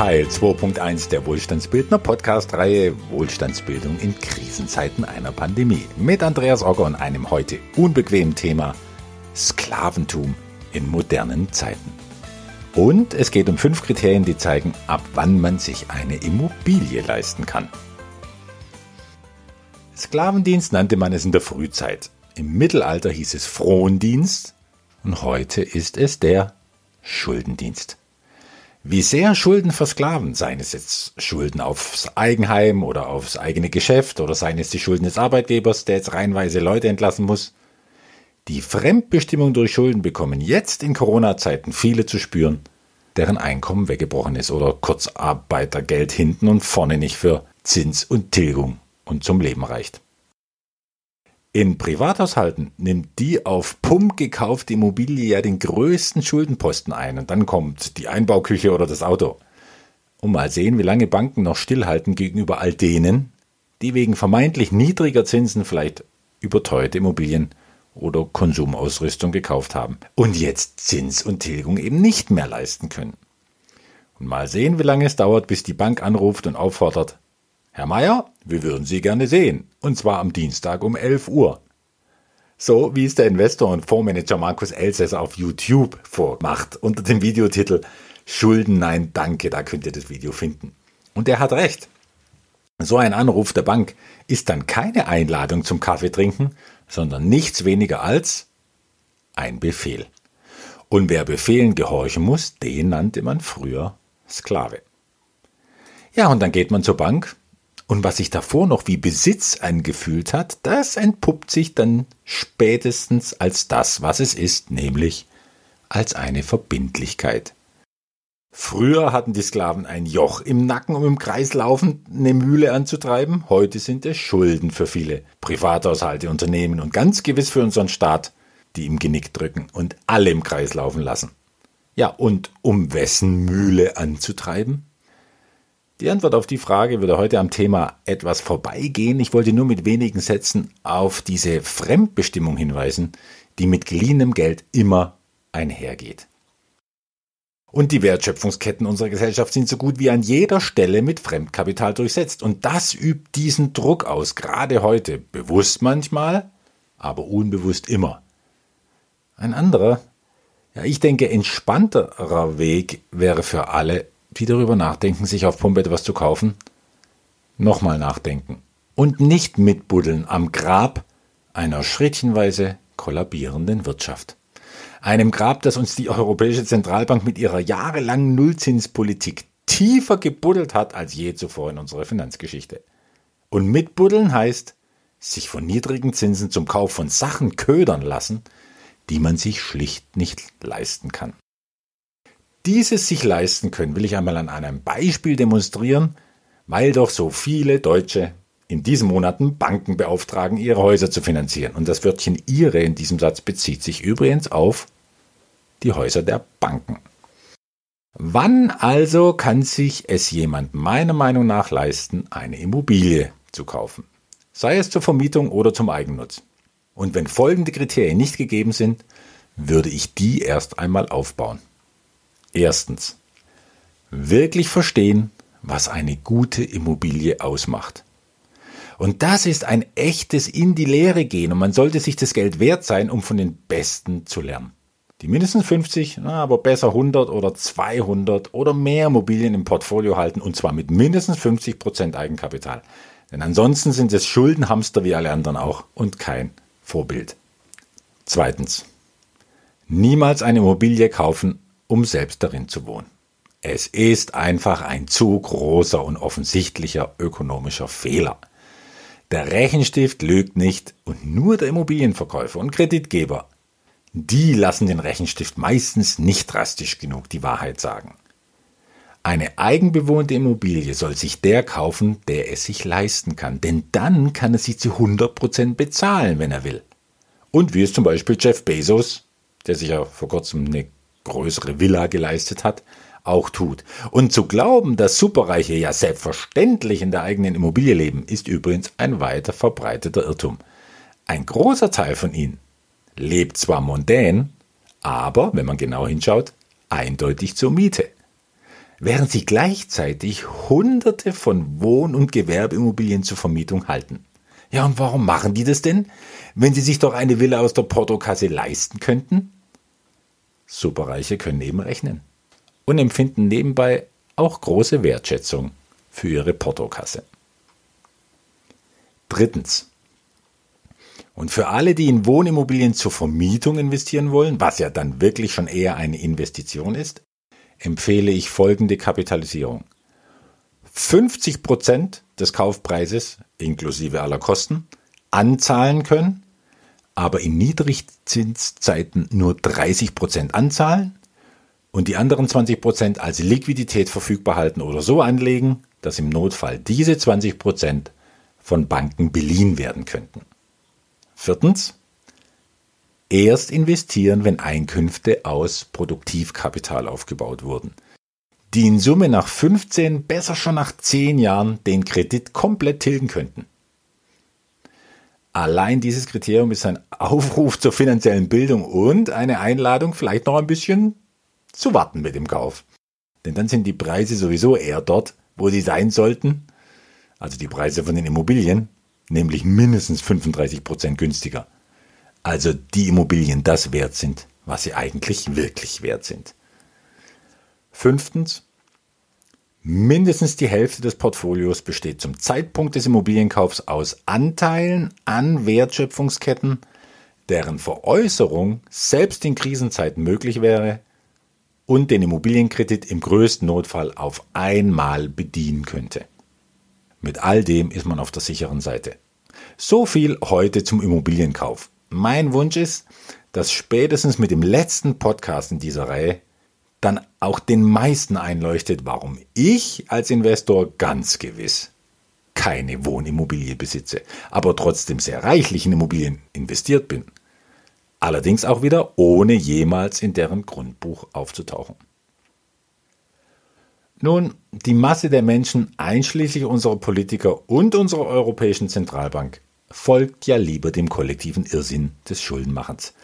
Teil 2.1 der Wohlstandsbildner Podcast-Reihe Wohlstandsbildung in Krisenzeiten einer Pandemie mit Andreas Ogger und einem heute unbequemen Thema Sklaventum in modernen Zeiten. Und es geht um fünf Kriterien, die zeigen, ab wann man sich eine Immobilie leisten kann. Sklavendienst nannte man es in der Frühzeit. Im Mittelalter hieß es Frondienst und heute ist es der Schuldendienst. Wie sehr Schulden versklaven, seien es jetzt Schulden aufs Eigenheim oder aufs eigene Geschäft oder seien es die Schulden des Arbeitgebers, der jetzt reihenweise Leute entlassen muss. Die Fremdbestimmung durch Schulden bekommen jetzt in Corona-Zeiten viele zu spüren, deren Einkommen weggebrochen ist oder Kurzarbeitergeld hinten und vorne nicht für Zins und Tilgung und zum Leben reicht. In Privathaushalten nimmt die auf Pump gekaufte Immobilie ja den größten Schuldenposten ein und dann kommt die Einbauküche oder das Auto. Und mal sehen, wie lange Banken noch stillhalten gegenüber all denen, die wegen vermeintlich niedriger Zinsen vielleicht überteuerte Immobilien oder Konsumausrüstung gekauft haben und jetzt Zins und Tilgung eben nicht mehr leisten können. Und mal sehen, wie lange es dauert, bis die Bank anruft und auffordert, Herr Meier, wir würden Sie gerne sehen, und zwar am Dienstag um 11 Uhr. So wie es der Investor und Fondsmanager Markus Elsässer auf YouTube vormacht, unter dem Videotitel Schulden, nein, danke, da könnt ihr das Video finden. Und er hat recht. So ein Anruf der Bank ist dann keine Einladung zum Kaffee trinken, sondern nichts weniger als ein Befehl. Und wer Befehlen gehorchen muss, den nannte man früher Sklave. Ja, und dann geht man zur Bank und was sich davor noch wie Besitz angefühlt hat, das entpuppt sich dann spätestens als das, was es ist, nämlich als eine Verbindlichkeit. Früher hatten die Sklaven ein Joch im Nacken, um im Kreis laufend eine Mühle anzutreiben. Heute sind es Schulden für viele Privathaushalte, Unternehmen und ganz gewiss für unseren Staat, die im Genick drücken und alle im Kreis laufen lassen. Ja, und um wessen Mühle anzutreiben? Die Antwort auf die Frage würde heute am Thema etwas vorbeigehen. Ich wollte nur mit wenigen Sätzen auf diese Fremdbestimmung hinweisen, die mit geliehenem Geld immer einhergeht. Und die Wertschöpfungsketten unserer Gesellschaft sind so gut wie an jeder Stelle mit Fremdkapital durchsetzt. Und das übt diesen Druck aus, gerade heute, bewusst manchmal, aber unbewusst immer. Ein anderer, ja, ich denke, entspannterer Weg wäre für alle, die darüber nachdenken, sich auf Pumpe etwas zu kaufen, nochmal nachdenken und nicht mitbuddeln am Grab einer schrittchenweise kollabierenden Wirtschaft. Einem Grab, das uns die Europäische Zentralbank mit ihrer jahrelangen Nullzinspolitik tiefer gebuddelt hat als je zuvor in unserer Finanzgeschichte. Und mitbuddeln heißt, sich von niedrigen Zinsen zum Kauf von Sachen ködern lassen, die man sich schlicht nicht leisten kann dieses sich leisten können, will ich einmal an einem Beispiel demonstrieren, weil doch so viele Deutsche in diesen Monaten Banken beauftragen, ihre Häuser zu finanzieren. Und das Wörtchen ihre in diesem Satz bezieht sich übrigens auf die Häuser der Banken. Wann also kann sich es jemand meiner Meinung nach leisten, eine Immobilie zu kaufen? Sei es zur Vermietung oder zum Eigennutz. Und wenn folgende Kriterien nicht gegeben sind, würde ich die erst einmal aufbauen. Erstens. Wirklich verstehen, was eine gute Immobilie ausmacht. Und das ist ein echtes in die Lehre gehen und man sollte sich das Geld wert sein, um von den Besten zu lernen. Die mindestens 50, na, aber besser 100 oder 200 oder mehr Immobilien im Portfolio halten und zwar mit mindestens 50 Prozent Eigenkapital. Denn ansonsten sind es Schuldenhamster wie alle anderen auch und kein Vorbild. Zweitens. Niemals eine Immobilie kaufen, um selbst darin zu wohnen. Es ist einfach ein zu großer und offensichtlicher ökonomischer Fehler. Der Rechenstift lügt nicht und nur der Immobilienverkäufer und Kreditgeber, die lassen den Rechenstift meistens nicht drastisch genug die Wahrheit sagen. Eine eigenbewohnte Immobilie soll sich der kaufen, der es sich leisten kann, denn dann kann er sie zu 100% bezahlen, wenn er will. Und wie es zum Beispiel Jeff Bezos, der sich ja vor kurzem eine größere Villa geleistet hat, auch tut. Und zu glauben, dass Superreiche ja selbstverständlich in der eigenen Immobilie leben, ist übrigens ein weiter verbreiteter Irrtum. Ein großer Teil von ihnen lebt zwar mondän, aber, wenn man genau hinschaut, eindeutig zur Miete. während sie gleichzeitig Hunderte von Wohn- und Gewerbeimmobilien zur Vermietung halten. Ja, und warum machen die das denn, wenn sie sich doch eine Villa aus der Portokasse leisten könnten? Superreiche können eben rechnen und empfinden nebenbei auch große Wertschätzung für ihre Portokasse. Drittens. Und für alle, die in Wohnimmobilien zur Vermietung investieren wollen, was ja dann wirklich schon eher eine Investition ist, empfehle ich folgende Kapitalisierung. 50 Prozent des Kaufpreises inklusive aller Kosten anzahlen können, aber in Niedrigzinszeiten nur 30 Prozent anzahlen und die anderen 20 Prozent als Liquidität verfügbar halten oder so anlegen, dass im Notfall diese 20 Prozent von Banken beliehen werden könnten. Viertens. Erst investieren, wenn Einkünfte aus Produktivkapital aufgebaut wurden, die in Summe nach 15, besser schon nach 10 Jahren den Kredit komplett tilgen könnten. Allein dieses Kriterium ist ein Aufruf zur finanziellen Bildung und eine Einladung, vielleicht noch ein bisschen zu warten mit dem Kauf. Denn dann sind die Preise sowieso eher dort, wo sie sein sollten, also die Preise von den Immobilien, nämlich mindestens 35 Prozent günstiger. Also die Immobilien das wert sind, was sie eigentlich wirklich wert sind. Fünftens, mindestens die Hälfte des Portfolios besteht zum Zeitpunkt des Immobilienkaufs aus Anteilen an Wertschöpfungsketten, deren Veräußerung selbst in Krisenzeiten möglich wäre und den Immobilienkredit im größten Notfall auf einmal bedienen könnte. Mit all dem ist man auf der sicheren Seite. So viel heute zum Immobilienkauf. Mein Wunsch ist, dass spätestens mit dem letzten Podcast in dieser Reihe dann auch den meisten einleuchtet, warum ich als Investor ganz gewiss keine Wohnimmobilie besitze, aber trotzdem sehr reichlich in Immobilien investiert bin. Allerdings auch wieder ohne jemals in deren Grundbuch aufzutauchen. Nun, die Masse der Menschen, einschließlich unserer Politiker und unserer Europäischen Zentralbank, folgt ja lieber dem kollektiven Irrsinn des Schuldenmachens.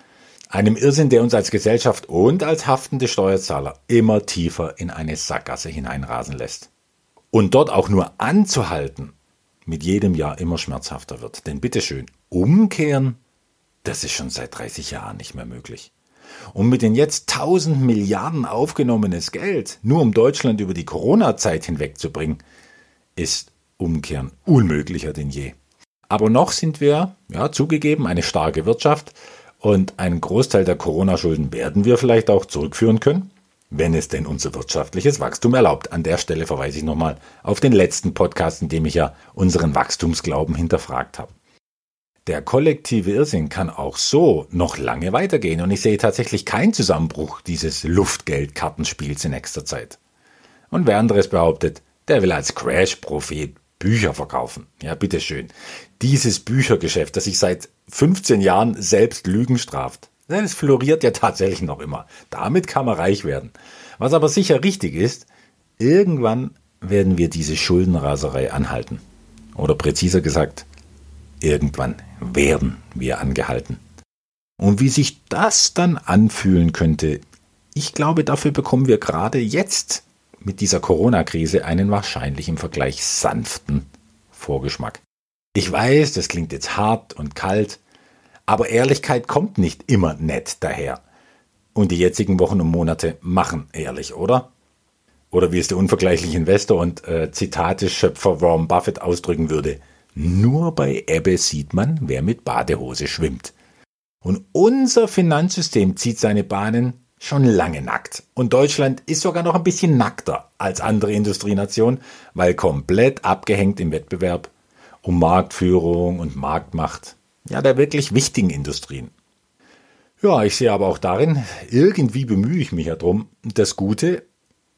Einem Irrsinn, der uns als Gesellschaft und als haftende Steuerzahler immer tiefer in eine Sackgasse hineinrasen lässt. Und dort auch nur anzuhalten, mit jedem Jahr immer schmerzhafter wird. Denn bitteschön, umkehren das ist schon seit 30 Jahren nicht mehr möglich. Und mit den jetzt 1000 Milliarden aufgenommenes Geld, nur um Deutschland über die Corona-Zeit hinwegzubringen, ist Umkehren unmöglicher denn je. Aber noch sind wir, ja, zugegeben, eine starke Wirtschaft und einen Großteil der Corona-Schulden werden wir vielleicht auch zurückführen können, wenn es denn unser wirtschaftliches Wachstum erlaubt. An der Stelle verweise ich nochmal auf den letzten Podcast, in dem ich ja unseren Wachstumsglauben hinterfragt habe der kollektive Irrsinn kann auch so noch lange weitergehen und ich sehe tatsächlich keinen Zusammenbruch dieses Luftgeldkartenspiels in nächster Zeit. Und wer anderes behauptet, der will als Crash-Prophet Bücher verkaufen. Ja, bitteschön. Dieses Büchergeschäft, das sich seit 15 Jahren selbst Lügen straft, das floriert ja tatsächlich noch immer. Damit kann man reich werden. Was aber sicher richtig ist, irgendwann werden wir diese Schuldenraserei anhalten. Oder präziser gesagt, Irgendwann werden wir angehalten. Und wie sich das dann anfühlen könnte, ich glaube, dafür bekommen wir gerade jetzt mit dieser Corona-Krise einen wahrscheinlich im Vergleich sanften Vorgeschmack. Ich weiß, das klingt jetzt hart und kalt, aber Ehrlichkeit kommt nicht immer nett daher. Und die jetzigen Wochen und Monate machen ehrlich, oder? Oder wie es der unvergleichliche Investor und äh, Zitate-Schöpfer Warren Buffett ausdrücken würde – nur bei Ebbe sieht man, wer mit Badehose schwimmt. Und unser Finanzsystem zieht seine Bahnen schon lange nackt. Und Deutschland ist sogar noch ein bisschen nackter als andere Industrienationen, weil komplett abgehängt im Wettbewerb um Marktführung und Marktmacht. Ja, der wirklich wichtigen Industrien. Ja, ich sehe aber auch darin, irgendwie bemühe ich mich ja drum, das Gute.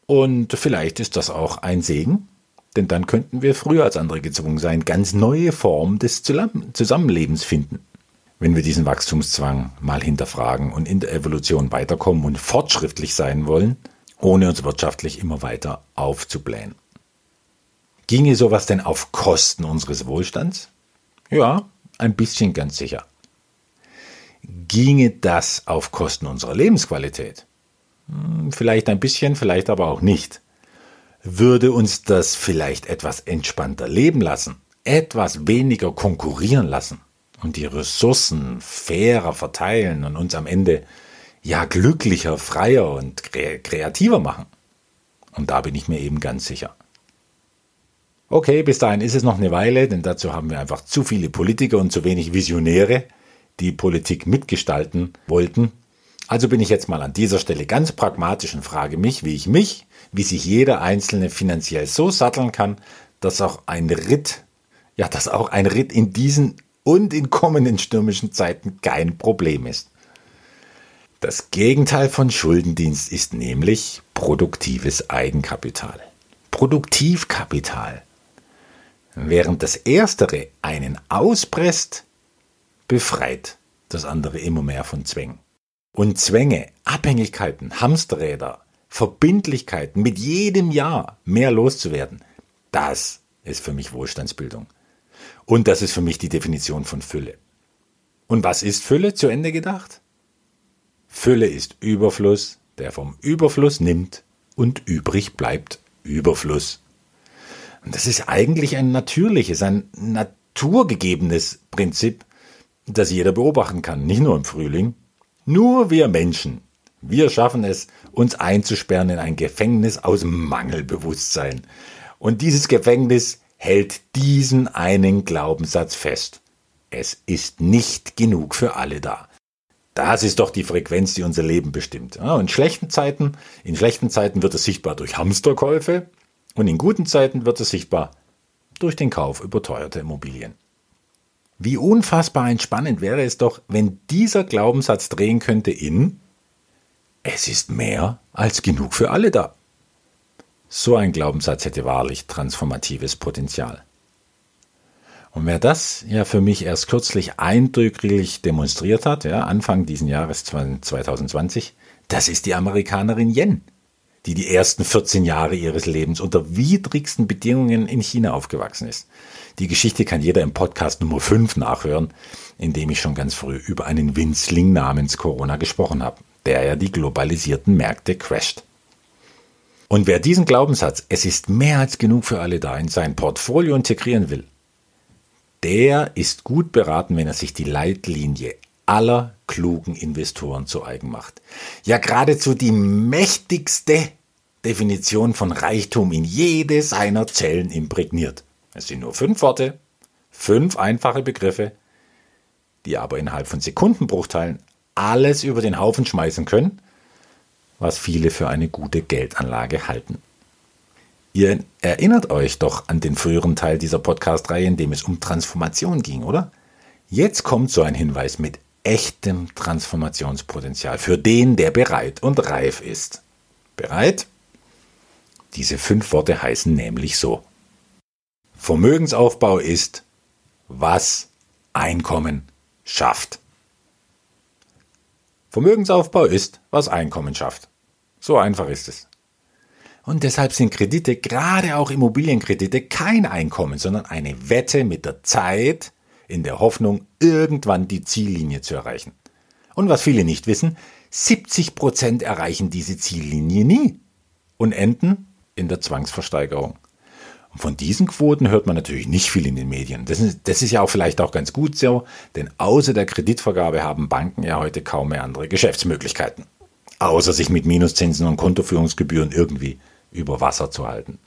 Und vielleicht ist das auch ein Segen, denn dann könnten wir früher als andere gezwungen sein, ganz neue Formen des Zusammenlebens finden. Wenn wir diesen Wachstumszwang mal hinterfragen und in der Evolution weiterkommen und fortschrittlich sein wollen, ohne uns wirtschaftlich immer weiter aufzublähen. Ginge sowas denn auf Kosten unseres Wohlstands? Ja, ein bisschen ganz sicher. Ginge das auf Kosten unserer Lebensqualität? Hm, vielleicht ein bisschen, vielleicht aber auch nicht. würde uns das vielleicht etwas entspannter leben lassen, etwas weniger konkurrieren lassen und die Ressourcen fairer verteilen und uns am Ende ja glücklicher, freier und kreativer machen. Und da bin ich mir eben ganz sicher. Okay, bis dahin ist es noch eine Weile, denn dazu haben wir einfach zu viele Politiker und zu wenig Visionäre, die Politik mitgestalten wollten. Also bin ich jetzt mal an dieser Stelle ganz pragmatisch und frage mich, wie ich mich, wie sich jeder Einzelne finanziell so satteln kann, dass auch ein Ritt, ja, dass auch ein Ritt in diesen und in kommenden stürmischen Zeiten kein Problem ist. Das Gegenteil von Schuldendienst ist nämlich produktives Eigenkapital. Produktivkapital. Während das Erstere einen auspresst, befreit das andere immer mehr von Zwängen. Und Zwänge, Abhängigkeiten, Hamsterräder, Verbindlichkeiten, mit jedem Jahr mehr loszuwerden, das ist für mich Wohlstandsbildung. Und das ist für mich die Definition von Fülle. Und was ist Fülle zu Ende gedacht? Fülle ist Überfluss, der vom Überfluss nimmt und übrig bleibt Überfluss. Und das ist eigentlich ein natürliches, ein naturgegebenes Prinzip, das jeder beobachten kann, nicht nur im Frühling. Nur wir Menschen, wir schaffen es, uns einzusperren in ein Gefängnis aus Mangelbewusstsein. Und dieses Gefängnis hält diesen einen Glaubenssatz fest. Es ist nicht genug für alle da. Das ist doch die Frequenz, die unser Leben bestimmt. In schlechten Zeiten, in schlechten Zeiten wird es sichtbar durch Hamsterkäufe und in guten Zeiten wird es sichtbar durch den Kauf überteuerter Immobilien. Wie unfassbar entspannend wäre es doch, wenn dieser Glaubenssatz drehen könnte in Es ist mehr als genug für alle da. So ein Glaubenssatz hätte wahrlich transformatives Potenzial. Und wer das ja für mich erst kürzlich eindrücklich demonstriert hat, ja, Anfang diesen Jahres 2020, das ist die Amerikanerin Yen, die die ersten 14 Jahre ihres Lebens unter widrigsten Bedingungen in China aufgewachsen ist. Die Geschichte kann jeder im Podcast Nummer 5 nachhören, in dem ich schon ganz früh über einen Winzling namens Corona gesprochen habe, der ja die globalisierten Märkte crasht. Und wer diesen Glaubenssatz, es ist mehr als genug für alle da, in sein Portfolio integrieren will, der ist gut beraten, wenn er sich die Leitlinie aller klugen Investoren zu eigen macht. Ja, geradezu die mächtigste Definition von Reichtum in jede seiner Zellen imprägniert. Es sind nur fünf Worte, fünf einfache Begriffe, die aber innerhalb von Sekundenbruchteilen alles über den Haufen schmeißen können was viele für eine gute Geldanlage halten. Ihr erinnert euch doch an den früheren Teil dieser Podcast-Reihe, in dem es um Transformation ging, oder? Jetzt kommt so ein Hinweis mit echtem Transformationspotenzial für den, der bereit und reif ist. Bereit? Diese fünf Worte heißen nämlich so. Vermögensaufbau ist, was Einkommen schafft. Vermögensaufbau ist, was Einkommen schafft. So einfach ist es. Und deshalb sind Kredite, gerade auch Immobilienkredite, kein Einkommen, sondern eine Wette mit der Zeit in der Hoffnung, irgendwann die Ziellinie zu erreichen. Und was viele nicht wissen, 70 Prozent erreichen diese Ziellinie nie und enden in der Zwangsversteigerung. Und von diesen Quoten hört man natürlich nicht viel in den Medien. Das ist, das ist ja auch vielleicht auch ganz gut so, denn außer der Kreditvergabe haben Banken ja heute kaum mehr andere Geschäftsmöglichkeiten. Außer sich mit Minuszinsen und Kontoführungsgebühren irgendwie über Wasser zu halten.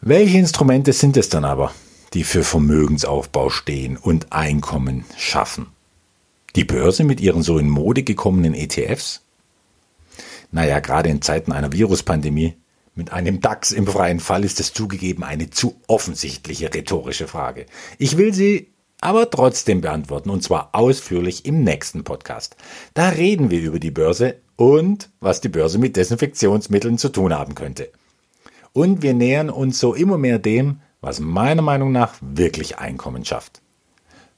Welche Instrumente sind es dann aber, die für Vermögensaufbau stehen und Einkommen schaffen? Die Börse mit ihren so in Mode gekommenen ETFs? Naja, gerade in Zeiten einer Viruspandemie mit einem DAX im freien Fall ist es zugegeben eine zu offensichtliche rhetorische Frage. Ich will sie aber trotzdem beantworten und zwar ausführlich im nächsten Podcast. Da reden wir über die Börse und was die Börse mit Desinfektionsmitteln zu tun haben könnte. Und wir nähern uns so immer mehr dem, was meiner Meinung nach wirklich Einkommen schafft.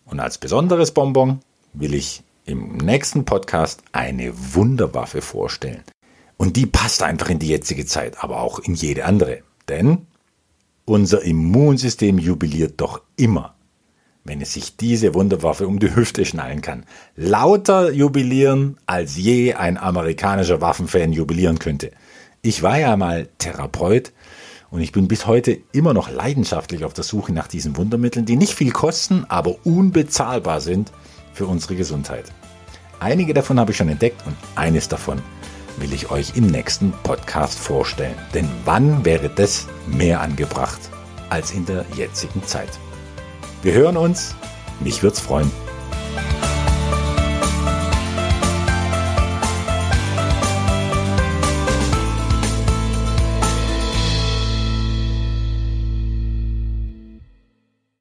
Und als besonderes Bonbon will ich im nächsten Podcast eine Wunderwaffe vorstellen. Und die passt einfach in die jetzige Zeit, aber auch in jede andere. Denn unser Immunsystem jubiliert doch immer, wenn es sich diese Wunderwaffe um die Hüfte schnallen kann. Lauter jubilieren, als je ein amerikanischer Waffenfan jubilieren könnte. Ich war ja mal Therapeut und ich bin bis heute immer noch leidenschaftlich auf der Suche nach diesen Wundermitteln, die nicht viel kosten, aber unbezahlbar sind für unsere Gesundheit. Einige davon habe ich schon entdeckt und eines davon will ich euch im nächsten Podcast vorstellen. Denn wann wäre das mehr angebracht als in der jetzigen Zeit? Wir hören uns. Mich wird's freuen.